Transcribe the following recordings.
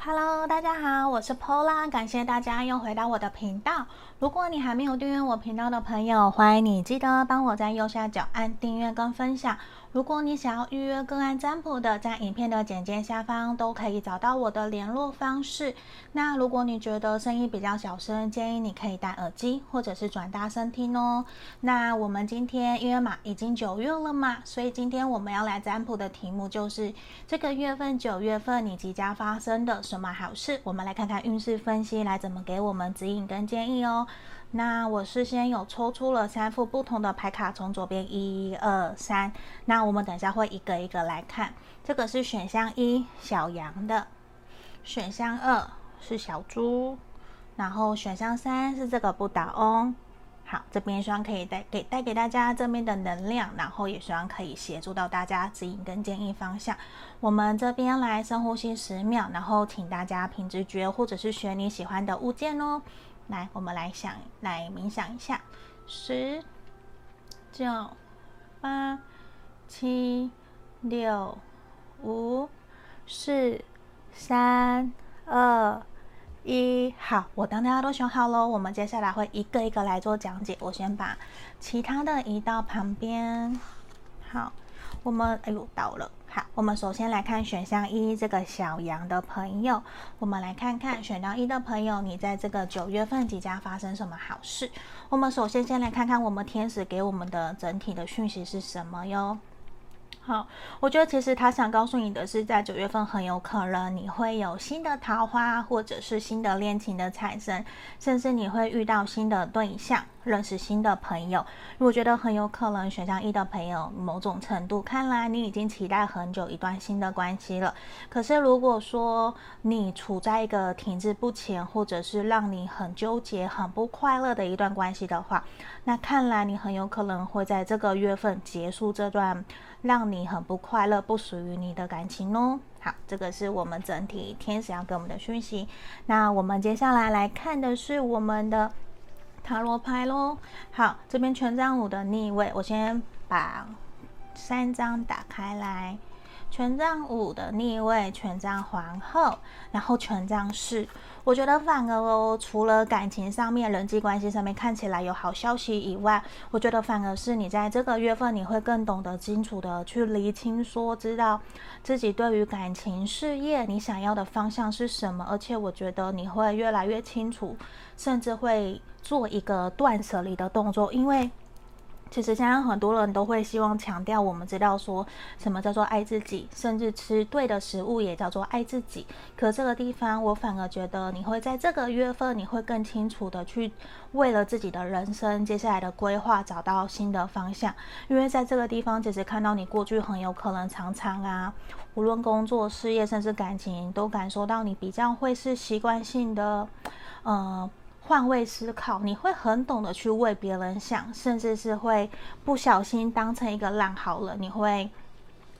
Hello，大家好，我是 Pola，感谢大家又回到我的频道。如果你还没有订阅我频道的朋友，欢迎你记得帮我在右下角按订阅跟分享。如果你想要预约个案占卜的，在影片的简介下方都可以找到我的联络方式。那如果你觉得声音比较小声，建议你可以戴耳机或者是转大声听哦。那我们今天因为嘛已经九月了嘛，所以今天我们要来占卜的题目就是这个月份九月份你即将发生的什么好是。我们来看看运势分析来怎么给我们指引跟建议哦。那我事先有抽出了三副不同的牌卡，从左边一二三。那我们等一下会一个一个来看。这个是选项一，小羊的；选项二是小猪；然后选项三是这个不倒翁。好，这边希望可以带给带给大家正面的能量，然后也希望可以协助到大家指引跟建议方向。我们这边来深呼吸十秒，然后请大家凭直觉或者是选你喜欢的物件哦。来，我们来想，来冥想一下，十、九、八、七、六、五、四、三、二、一。好，我当大家都选好了，我们接下来会一个一个来做讲解。我先把其他的移到旁边。好，我们，哎呦，到了。好，我们首先来看选项一，这个小羊的朋友，我们来看看选到一的朋友，你在这个九月份即将发生什么好事？我们首先先来看看我们天使给我们的整体的讯息是什么哟。好，我觉得其实他想告诉你的是，在九月份很有可能你会有新的桃花，或者是新的恋情的产生，甚至你会遇到新的对象，认识新的朋友。我觉得很有可能选项一的朋友，某种程度看来你已经期待很久一段新的关系了。可是如果说你处在一个停滞不前，或者是让你很纠结、很不快乐的一段关系的话，那看来你很有可能会在这个月份结束这段。让你你很不快乐、不属于你的感情哦。好，这个是我们整体天使要给我们的讯息。那我们接下来来看的是我们的塔罗牌喽。好，这边权杖五的逆位，我先把三张打开来。权杖五的逆位，权杖皇后，然后权杖四。我觉得反而哦，除了感情上面、人际关系上面看起来有好消息以外，我觉得反而是你在这个月份，你会更懂得清楚的去厘清，说知道自己对于感情、事业你想要的方向是什么，而且我觉得你会越来越清楚，甚至会做一个断舍离的动作，因为。其实现在很多人都会希望强调，我们知道说什么叫做爱自己，甚至吃对的食物也叫做爱自己。可这个地方，我反而觉得你会在这个月份，你会更清楚的去为了自己的人生接下来的规划找到新的方向。因为在这个地方，其实看到你过去很有可能常常啊，无论工作、事业，甚至感情，都感受到你比较会是习惯性的，呃。换位思考，你会很懂得去为别人想，甚至是会不小心当成一个烂好人，你会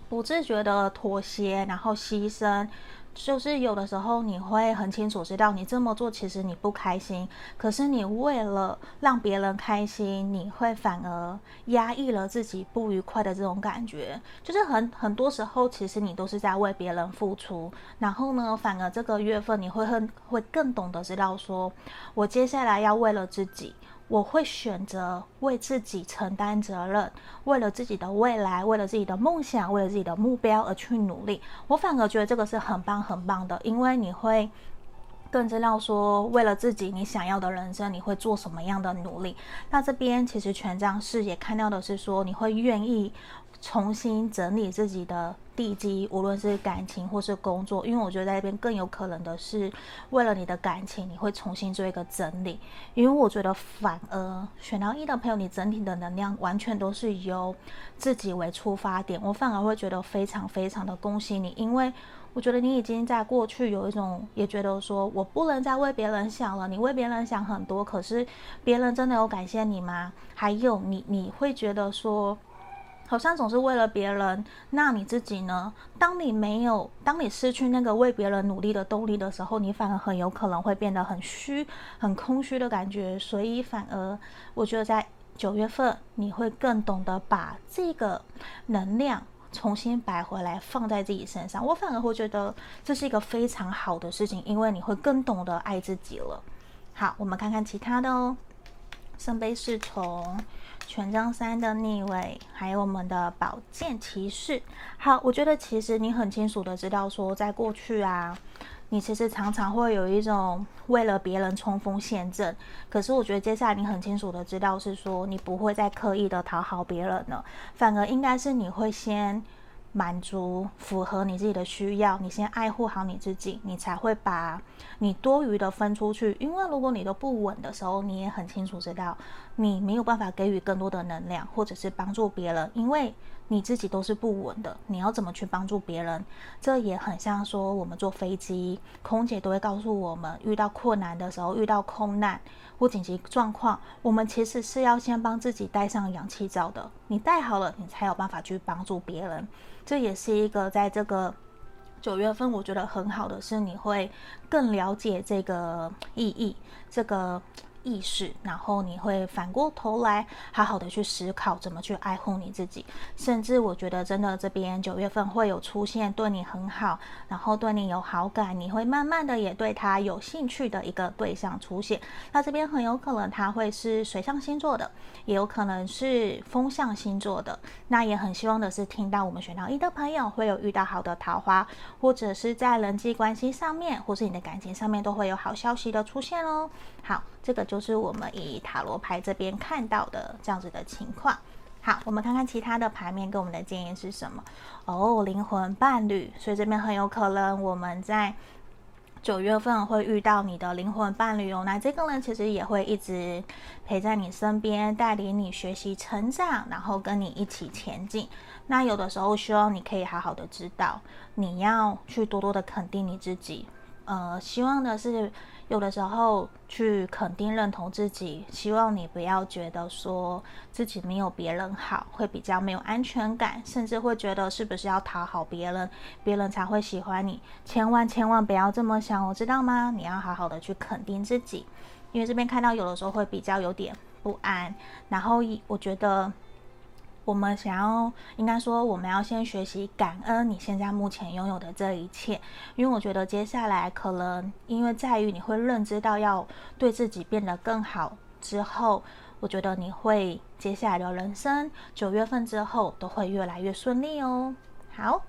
不自觉的妥协，然后牺牲。就是有的时候你会很清楚知道，你这么做其实你不开心，可是你为了让别人开心，你会反而压抑了自己不愉快的这种感觉。就是很很多时候，其实你都是在为别人付出，然后呢，反而这个月份你会很会更懂得知道说，我接下来要为了自己。我会选择为自己承担责任，为了自己的未来，为了自己的梦想，为了自己的目标而去努力。我反而觉得这个是很棒很棒的，因为你会更知道说，为了自己你想要的人生，你会做什么样的努力。那这边其实权杖四也看到的是说，你会愿意。重新整理自己的地基，无论是感情或是工作，因为我觉得在那边更有可能的是，为了你的感情，你会重新做一个整理。因为我觉得反而选到一的朋友，你整体的能量完全都是由自己为出发点，我反而会觉得非常非常的恭喜你，因为我觉得你已经在过去有一种也觉得说我不能再为别人想了，你为别人想很多，可是别人真的有感谢你吗？还有你你会觉得说。好像总是为了别人，那你自己呢？当你没有，当你失去那个为别人努力的动力的时候，你反而很有可能会变得很虚、很空虚的感觉。所以，反而我觉得在九月份，你会更懂得把这个能量重新摆回来放在自己身上，我反而会觉得这是一个非常好的事情，因为你会更懂得爱自己了。好，我们看看其他的哦。圣杯侍从、权杖三的逆位，还有我们的宝剑骑士。好，我觉得其实你很清楚的知道说，在过去啊。你其实常常会有一种为了别人冲锋陷阵，可是我觉得接下来你很清楚的知道是说，你不会再刻意的讨好别人了，反而应该是你会先。满足符合你自己的需要，你先爱护好你自己，你才会把你多余的分出去。因为如果你都不稳的时候，你也很清楚知道，你没有办法给予更多的能量，或者是帮助别人，因为你自己都是不稳的。你要怎么去帮助别人？这也很像说，我们坐飞机，空姐都会告诉我们，遇到困难的时候，遇到空难或紧急状况，我们其实是要先帮自己戴上氧气罩的。你戴好了，你才有办法去帮助别人。这也是一个在这个九月份，我觉得很好的是，你会更了解这个意义，这个。意识，然后你会反过头来好好的去思考怎么去爱护你自己，甚至我觉得真的这边九月份会有出现对你很好，然后对你有好感，你会慢慢的也对他有兴趣的一个对象出现。那这边很有可能他会是水象星座的，也有可能是风象星座的。那也很希望的是听到我们选到一的朋友会有遇到好的桃花，或者是在人际关系上面，或是你的感情上面都会有好消息的出现哦。好，这个就是我们以塔罗牌这边看到的这样子的情况。好，我们看看其他的牌面给我们的建议是什么？哦，灵魂伴侣，所以这边很有可能我们在九月份会遇到你的灵魂伴侣哦。那这个人其实也会一直陪在你身边，带领你学习成长，然后跟你一起前进。那有的时候希望你可以好好的知道，你要去多多的肯定你自己。呃，希望的是。有的时候去肯定、认同自己，希望你不要觉得说自己没有别人好，会比较没有安全感，甚至会觉得是不是要讨好别人，别人才会喜欢你。千万千万不要这么想，我知道吗？你要好好的去肯定自己，因为这边看到有的时候会比较有点不安，然后我觉得。我们想要，应该说，我们要先学习感恩你现在目前拥有的这一切，因为我觉得接下来可能，因为在于你会认知到要对自己变得更好之后，我觉得你会接下来的人生九月份之后都会越来越顺利哦。好，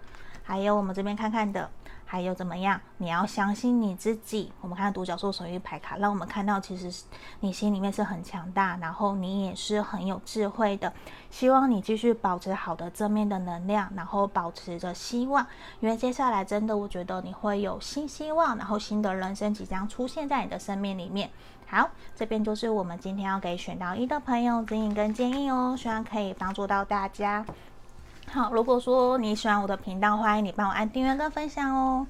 还有我们这边看看的。还有怎么样？你要相信你自己。我们看独角兽守护牌卡，让我们看到其实你心里面是很强大，然后你也是很有智慧的。希望你继续保持好的正面的能量，然后保持着希望，因为接下来真的我觉得你会有新希望，然后新的人生即将出现在你的生命里面。好，这边就是我们今天要给选到一的朋友指引跟建议哦，希望可以帮助到大家。好，如果说你喜欢我的频道，欢迎你帮我按订阅跟分享哦。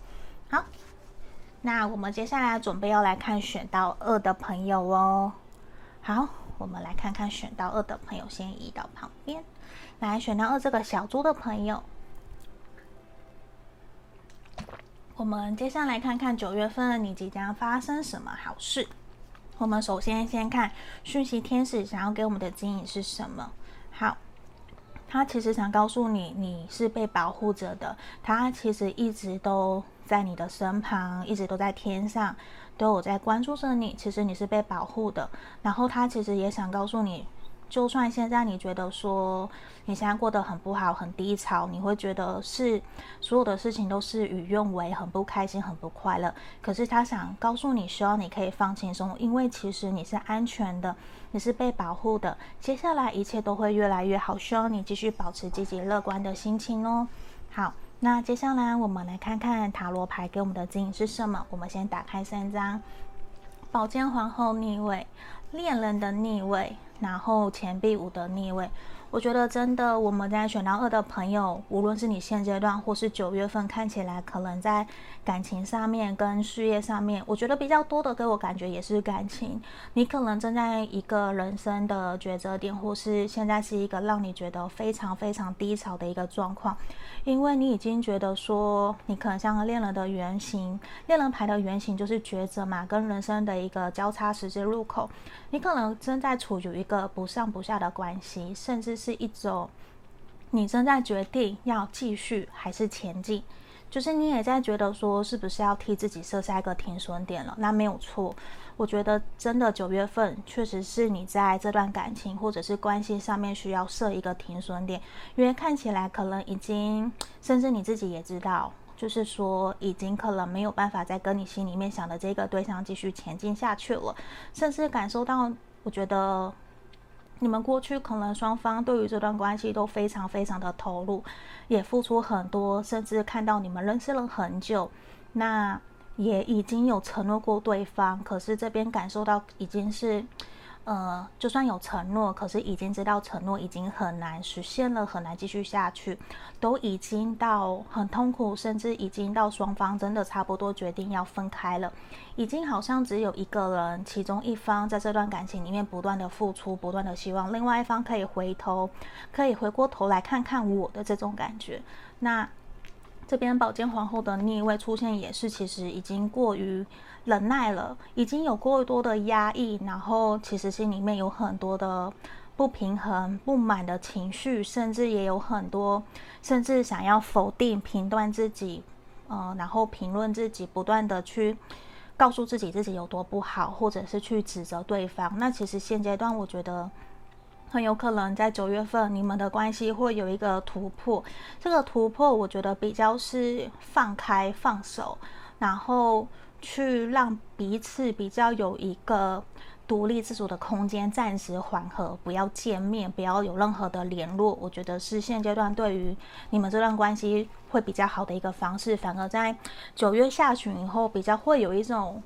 好，那我们接下来准备要来看选到二的朋友哦。好，我们来看看选到二的朋友，先移到旁边。来，选到二这个小猪的朋友，我们接下来看看九月份你即将发生什么好事。我们首先先看讯息天使想要给我们的指引是什么。他其实想告诉你，你是被保护着的。他其实一直都在你的身旁，一直都在天上，都有在关注着你。其实你是被保护的。然后他其实也想告诉你。就算现在你觉得说你现在过得很不好、很低潮，你会觉得是所有的事情都事与愿违，很不开心、很不快乐。可是他想告诉你，希望你可以放轻松，因为其实你是安全的，你是被保护的。接下来一切都会越来越好，希望你继续保持积极乐观的心情哦。好，那接下来我们来看看塔罗牌给我们的指引是什么。我们先打开三张：宝剑皇后逆位、恋人的逆位。然后钱币五的逆位，我觉得真的，我们在选到二的朋友，无论是你现阶段或是九月份，看起来可能在感情上面跟事业上面，我觉得比较多的给我感觉也是感情。你可能正在一个人生的抉择点，或是现在是一个让你觉得非常非常低潮的一个状况，因为你已经觉得说，你可能像个恋人的原型，恋人牌的原型就是抉择嘛，跟人生的一个交叉十字路口，你可能正在处于一个不上不下的关系，甚至是一种你正在决定要继续还是前进，就是你也在觉得说是不是要替自己设下一个停损点了？那没有错，我觉得真的九月份确实是你在这段感情或者是关系上面需要设一个停损点，因为看起来可能已经，甚至你自己也知道，就是说已经可能没有办法再跟你心里面想的这个对象继续前进下去了，甚至感受到，我觉得。你们过去可能双方对于这段关系都非常非常的投入，也付出很多，甚至看到你们认识了很久，那也已经有承诺过对方，可是这边感受到已经是。呃，就算有承诺，可是已经知道承诺已经很难实现了，很难继续下去，都已经到很痛苦，甚至已经到双方真的差不多决定要分开了，已经好像只有一个人，其中一方在这段感情里面不断的付出，不断的希望另外一方可以回头，可以回过头来看看我的这种感觉。那这边宝剑皇后的逆位出现，也是其实已经过于。忍耐了，已经有过多的压抑，然后其实心里面有很多的不平衡、不满的情绪，甚至也有很多，甚至想要否定、评断自己，呃，然后评论自己，不断的去告诉自己自己有多不好，或者是去指责对方。那其实现阶段，我觉得很有可能在九月份，你们的关系会有一个突破。这个突破，我觉得比较是放开、放手，然后。去让彼此比较有一个独立自主的空间，暂时缓和，不要见面，不要有任何的联络。我觉得是现阶段对于你们这段关系会比较好的一个方式。反而在九月下旬以后，比较会有一种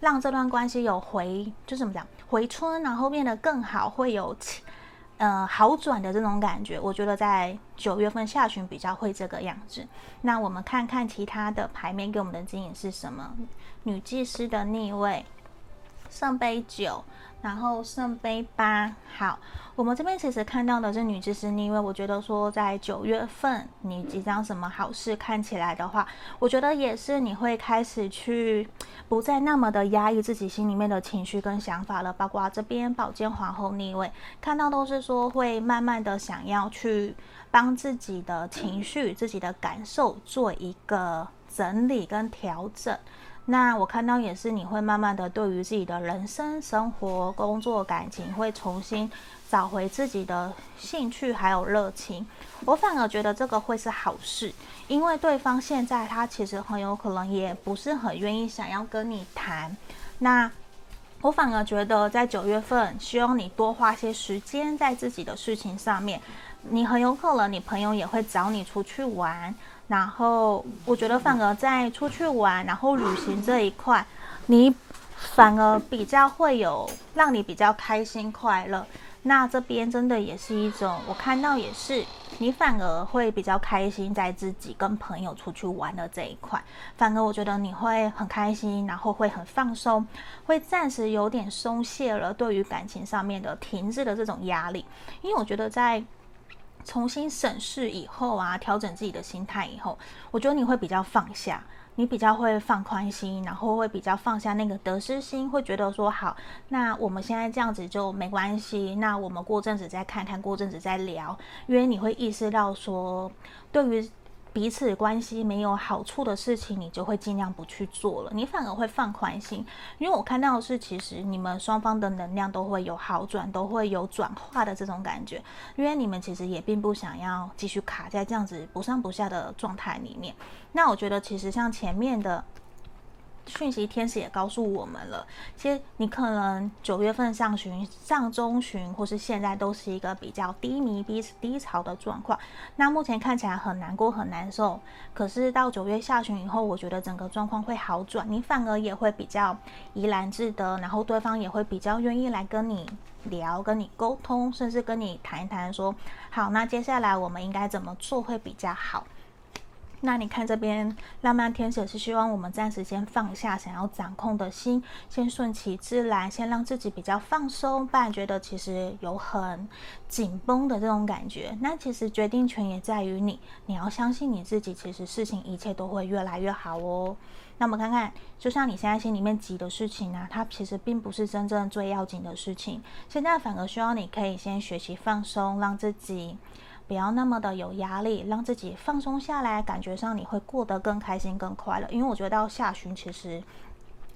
让这段关系有回，就怎么讲，回春，然后变得更好，会有。呃，好转的这种感觉，我觉得在九月份下旬比较会这个样子。那我们看看其他的牌面给我们的指引是什么？女祭司的逆位，圣杯九。然后圣杯八，好，我们这边其实看到的是女祭司逆位。我觉得说在九月份你即将什么好事看起来的话，我觉得也是你会开始去不再那么的压抑自己心里面的情绪跟想法了。包括这边宝剑皇后逆位，看到都是说会慢慢的想要去帮自己的情绪、自己的感受做一个整理跟调整。那我看到也是，你会慢慢的对于自己的人生、生活、工作、感情，会重新找回自己的兴趣还有热情。我反而觉得这个会是好事，因为对方现在他其实很有可能也不是很愿意想要跟你谈。那我反而觉得在九月份，希望你多花些时间在自己的事情上面。你很有可能，你朋友也会找你出去玩。然后我觉得反而在出去玩，然后旅行这一块，你反而比较会有让你比较开心快乐。那这边真的也是一种，我看到也是，你反而会比较开心在自己跟朋友出去玩的这一块。反而我觉得你会很开心，然后会很放松，会暂时有点松懈了对于感情上面的停滞的这种压力。因为我觉得在。重新审视以后啊，调整自己的心态以后，我觉得你会比较放下，你比较会放宽心，然后会比较放下那个得失心，会觉得说好，那我们现在这样子就没关系，那我们过阵子再看看，过阵子再聊，因为你会意识到说，对于。彼此关系没有好处的事情，你就会尽量不去做了，你反而会放宽心。因为我看到的是，其实你们双方的能量都会有好转，都会有转化的这种感觉。因为你们其实也并不想要继续卡在这样子不上不下的状态里面。那我觉得，其实像前面的。讯息天使也告诉我们了，其实你可能九月份上旬、上中旬，或是现在都是一个比较低迷、低低潮的状况。那目前看起来很难过、很难受，可是到九月下旬以后，我觉得整个状况会好转，你反而也会比较怡然自得，然后对方也会比较愿意来跟你聊、跟你沟通，甚至跟你谈一谈，说好，那接下来我们应该怎么做会比较好。那你看这边，浪漫天使是希望我们暂时先放下想要掌控的心，先顺其自然，先让自己比较放松，不然觉得其实有很紧绷的这种感觉。那其实决定权也在于你，你要相信你自己，其实事情一切都会越来越好哦。那我们看看，就像你现在心里面急的事情呢、啊，它其实并不是真正最要紧的事情，现在反而需要你可以先学习放松，让自己。不要那么的有压力，让自己放松下来，感觉上你会过得更开心、更快乐。因为我觉得到下旬其实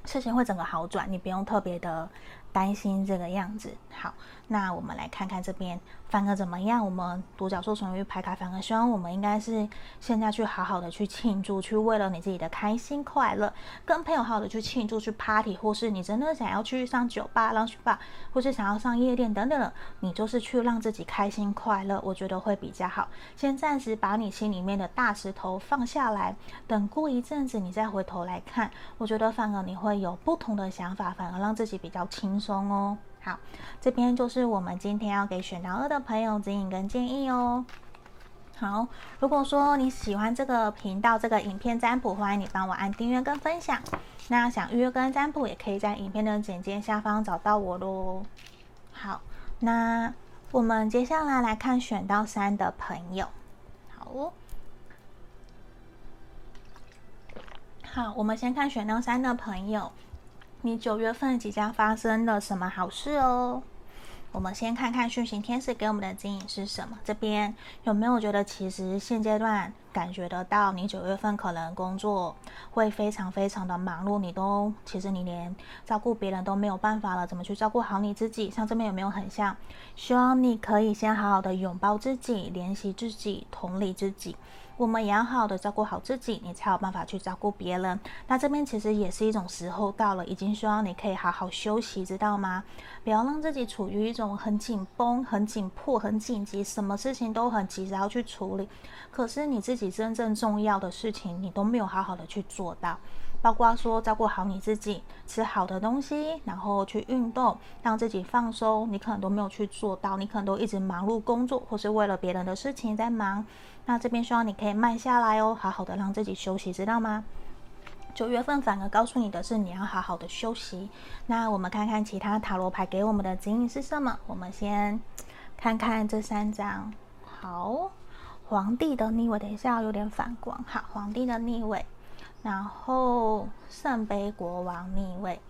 事情会整个好转，你不用特别的担心这个样子。好，那我们来看看这边。反而怎么样？我们独角兽神諭牌卡，反而希望我们应该是现在去好好的去庆祝，去为了你自己的开心快乐，跟朋友好好的去庆祝，去 party，或是你真的想要去上酒吧、lounge bar，或是想要上夜店等等的，你就是去让自己开心快乐，我觉得会比较好。先暂时把你心里面的大石头放下来，等过一阵子你再回头来看，我觉得反而你会有不同的想法，反而让自己比较轻松哦。好，这边就是我们今天要给选到二的朋友指引跟建议哦。好，如果说你喜欢这个频道这个影片占卜，欢迎你帮我按订阅跟分享。那想预约跟占卜，也可以在影片的简介下方找到我喽。好，那我们接下来来看选到三的朋友。好，好，我们先看选到三的朋友。你九月份即将发生了什么好事哦？我们先看看讯息天使给我们的指引是什么。这边有没有觉得，其实现阶段感觉得到，你九月份可能工作会非常非常的忙碌，你都其实你连照顾别人都没有办法了，怎么去照顾好你自己？像这边有没有很像？希望你可以先好好的拥抱自己，怜惜自己，同理自己。我们也要好好的照顾好自己，你才有办法去照顾别人。那这边其实也是一种时候到了，已经需要你可以好好休息，知道吗？不要让自己处于一种很紧绷、很紧迫、很紧急，什么事情都很急着要去处理。可是你自己真正重要的事情，你都没有好好的去做到。包括说照顾好你自己，吃好的东西，然后去运动，让自己放松，你可能都没有去做到。你可能都一直忙碌工作，或是为了别人的事情在忙。那这边希望你可以慢下来哦，好好的让自己休息，知道吗？九月份反而告诉你的是你要好好的休息。那我们看看其他塔罗牌给我们的指引是什么？我们先看看这三张。好，皇帝的逆位，等一下有点反光。好，皇帝的逆位，然后圣杯国王逆位。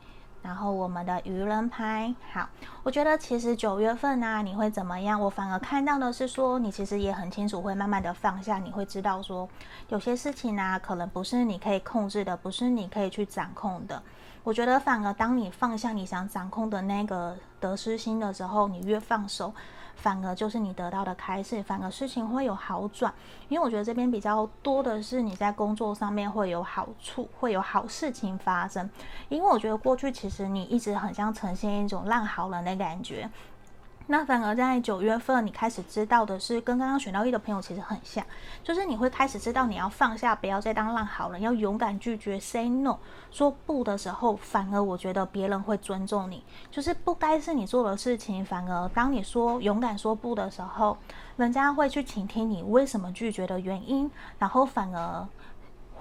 然后我们的愚人牌，好，我觉得其实九月份啊，你会怎么样？我反而看到的是说，你其实也很清楚，会慢慢的放下，你会知道说，有些事情呢、可能不是你可以控制的，不是你可以去掌控的。我觉得反而当你放下你想掌控的那个得失心的时候，你越放手。反而就是你得到的开始，反而事情会有好转，因为我觉得这边比较多的是你在工作上面会有好处，会有好事情发生。因为我觉得过去其实你一直很像呈现一种烂好人的感觉。那反而在九月份，你开始知道的是，跟刚刚选到一的朋友其实很像，就是你会开始知道你要放下，不要再当烂好人，要勇敢拒绝，say no，说不的时候，反而我觉得别人会尊重你，就是不该是你做的事情，反而当你说勇敢说不的时候，人家会去倾听你为什么拒绝的原因，然后反而。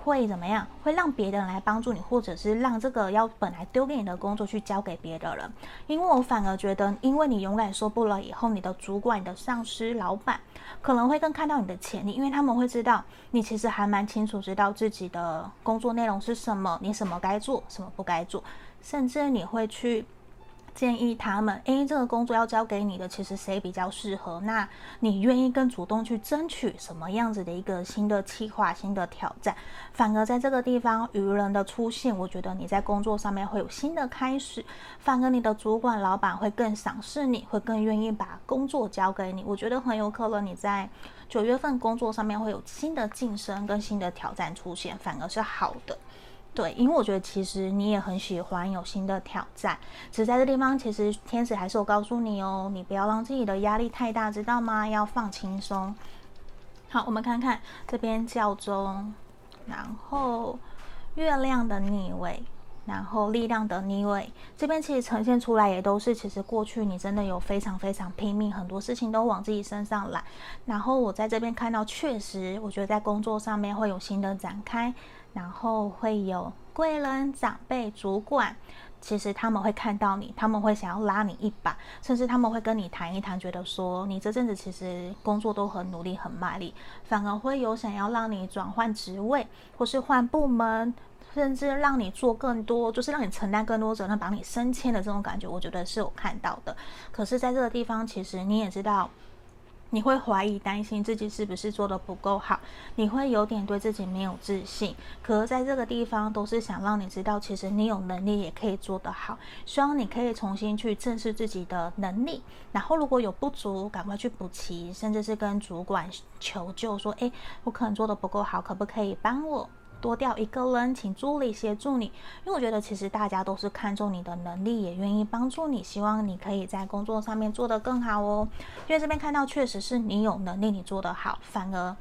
会怎么样？会让别人来帮助你，或者是让这个要本来丢给你的工作去交给别的人。因为我反而觉得，因为你勇敢说不了以后，你的主管、你的上司、老板可能会更看到你的潜力，因为他们会知道你其实还蛮清楚知道自己的工作内容是什么，你什么该做，什么不该做，甚至你会去。建议他们，诶，这个工作要交给你的，其实谁比较适合？那你愿意更主动去争取什么样子的一个新的计划、新的挑战？反而在这个地方，愚人的出现，我觉得你在工作上面会有新的开始。反而你的主管、老板会更赏识你，会更愿意把工作交给你。我觉得很有可能你在九月份工作上面会有新的晋升跟新的挑战出现，反而是好的。对，因为我觉得其实你也很喜欢有新的挑战，只是在这地方，其实天使还是有告诉你哦，你不要让自己的压力太大，知道吗？要放轻松。好，我们看看这边教宗，然后月亮的逆位，然后力量的逆位，这边其实呈现出来也都是，其实过去你真的有非常非常拼命，很多事情都往自己身上揽。然后我在这边看到，确实我觉得在工作上面会有新的展开。然后会有贵人、长辈、主管，其实他们会看到你，他们会想要拉你一把，甚至他们会跟你谈一谈，觉得说你这阵子其实工作都很努力、很卖力，反而会有想要让你转换职位，或是换部门，甚至让你做更多，就是让你承担更多责任，把你升迁的这种感觉，我觉得是有看到的。可是，在这个地方，其实你也知道。你会怀疑、担心自己是不是做的不够好，你会有点对自己没有自信。可是在这个地方，都是想让你知道，其实你有能力也可以做得好。希望你可以重新去正视自己的能力，然后如果有不足，赶快去补齐，甚至是跟主管求救，说：“诶，我可能做的不够好，可不可以帮我？”多调一个人，请助理协助你，因为我觉得其实大家都是看重你的能力，也愿意帮助你，希望你可以在工作上面做得更好哦。因为这边看到确实是你有能力，你做得好，反而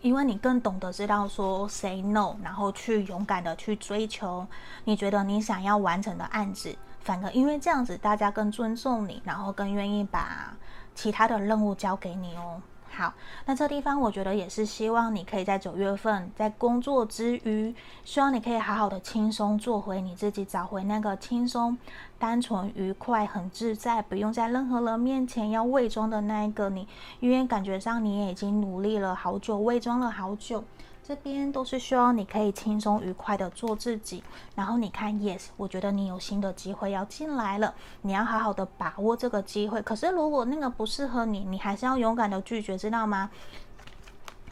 因为你更懂得知道说 say no，然后去勇敢的去追求你觉得你想要完成的案子，反而因为这样子，大家更尊重你，然后更愿意把其他的任务交给你哦。好，那这地方我觉得也是希望你可以在九月份在工作之余，希望你可以好好的轻松做回你自己，找回那个轻松、单纯、愉快、很自在，不用在任何人面前要伪装的那一个你，因为感觉上你也已经努力了好久，伪装了好久。这边都是希望你可以轻松愉快的做自己，然后你看，yes，我觉得你有新的机会要进来了，你要好好的把握这个机会。可是如果那个不适合你，你还是要勇敢的拒绝，知道吗？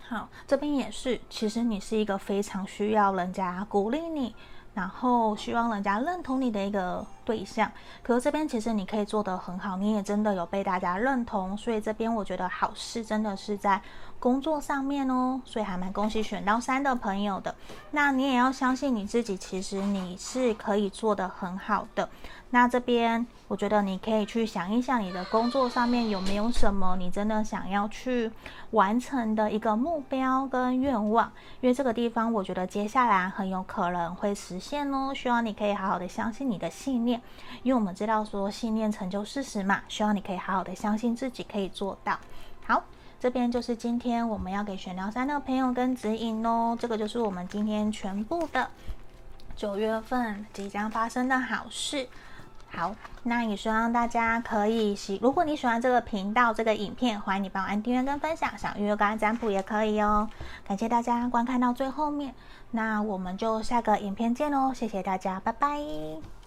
好，这边也是，其实你是一个非常需要人家鼓励你，然后希望人家认同你的一个对象。可是这边其实你可以做得很好，你也真的有被大家认同，所以这边我觉得好事真的是在。工作上面哦，所以还蛮恭喜选到三的朋友的。那你也要相信你自己，其实你是可以做得很好的。那这边我觉得你可以去想一想，你的工作上面有没有什么你真的想要去完成的一个目标跟愿望，因为这个地方我觉得接下来很有可能会实现哦。希望你可以好好的相信你的信念，因为我们知道说信念成就事实嘛。希望你可以好好的相信自己可以做到。好。这边就是今天我们要给选到三的朋友跟指引哦，这个就是我们今天全部的九月份即将发生的好事。好，那也希望大家可以喜，如果你喜欢这个频道这个影片，欢迎你帮我按订阅跟分享，想预约个案占卜也可以哦。感谢大家观看到最后面，那我们就下个影片见喽，谢谢大家，拜拜。